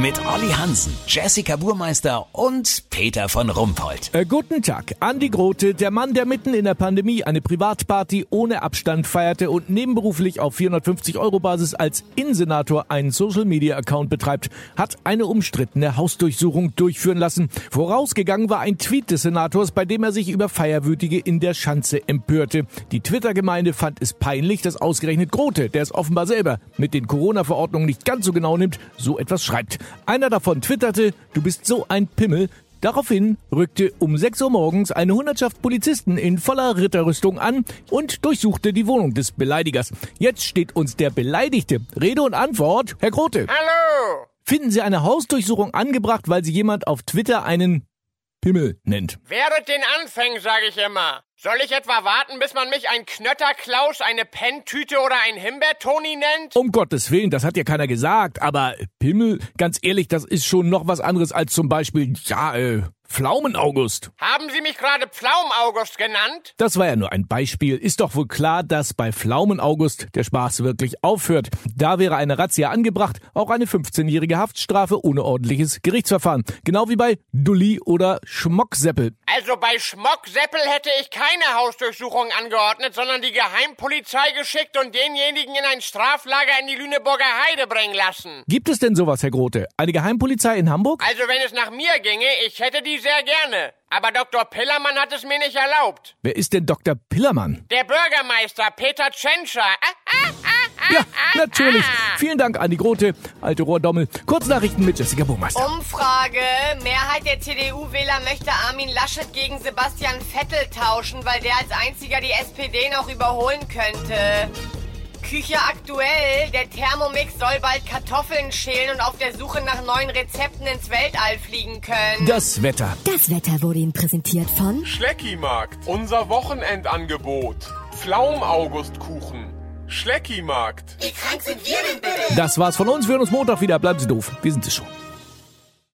Mit Olli Hansen, Jessica Burmeister und Peter von Rumpold. Äh, guten Tag. Andi Grote, der Mann, der mitten in der Pandemie eine Privatparty ohne Abstand feierte und nebenberuflich auf 450 Euro Basis als Innensenator einen Social Media Account betreibt, hat eine umstrittene Hausdurchsuchung durchführen lassen. Vorausgegangen war ein Tweet des Senators, bei dem er sich über Feierwütige in der Schanze empörte. Die Twitter-Gemeinde fand es peinlich, dass ausgerechnet Grote, der es offenbar selber mit den Corona-Verordnungen nicht ganz so genau nimmt, so etwas schreibt. Einer davon twitterte, du bist so ein Pimmel. Daraufhin rückte um 6 Uhr morgens eine Hundertschaft Polizisten in voller Ritterrüstung an und durchsuchte die Wohnung des Beleidigers. Jetzt steht uns der Beleidigte. Rede und Antwort, Herr Grote. Hallo! Finden Sie eine Hausdurchsuchung angebracht, weil Sie jemand auf Twitter einen Pimmel nennt? Während den Anfängen, sage ich immer. Soll ich etwa warten, bis man mich ein Knötterklaus, eine Penntüte oder ein Himbeertoni nennt? Um Gottes Willen, das hat ja keiner gesagt, aber Pimmel, ganz ehrlich, das ist schon noch was anderes als zum Beispiel, ja, äh, Pflaumen-August. Haben Sie mich gerade Pflaumen-August genannt? Das war ja nur ein Beispiel. Ist doch wohl klar, dass bei Pflaumen-August der Spaß wirklich aufhört. Da wäre eine Razzia angebracht, auch eine 15-jährige Haftstrafe ohne ordentliches Gerichtsverfahren. Genau wie bei Dulli oder Schmockseppel. Also bei Schmockseppel hätte ich keine Hausdurchsuchung angeordnet, sondern die Geheimpolizei geschickt und denjenigen in ein Straflager in die Lüneburger Heide bringen lassen. Gibt es denn sowas, Herr Grote? Eine Geheimpolizei in Hamburg? Also wenn es nach mir ginge, ich hätte die sehr gerne. Aber Dr. Pillermann hat es mir nicht erlaubt. Wer ist denn Dr. Pillermann? Der Bürgermeister Peter Tschentscher. Ah, ah, ah, Ja, natürlich. Vielen Dank, Andi Grote, alte Rohrdommel. Kurznachrichten mit Jessica Burmeister. Umfrage. Mehrheit der CDU-Wähler möchte Armin Laschet gegen Sebastian Vettel tauschen, weil der als einziger die SPD noch überholen könnte. Küche aktuell. Der Thermomix soll bald Kartoffeln schälen und auf der Suche nach neuen Rezepten ins Weltall fliegen können. Das Wetter. Das Wetter wurde Ihnen präsentiert von Schleckimarkt, unser Wochenendangebot. Pflaum-Augustkuchen. Schleckimarkt. Wie krank sind wir denn bitte? Das war's von uns. Wir hören uns Montag wieder. Bleiben Sie doof. Wir sind es schon.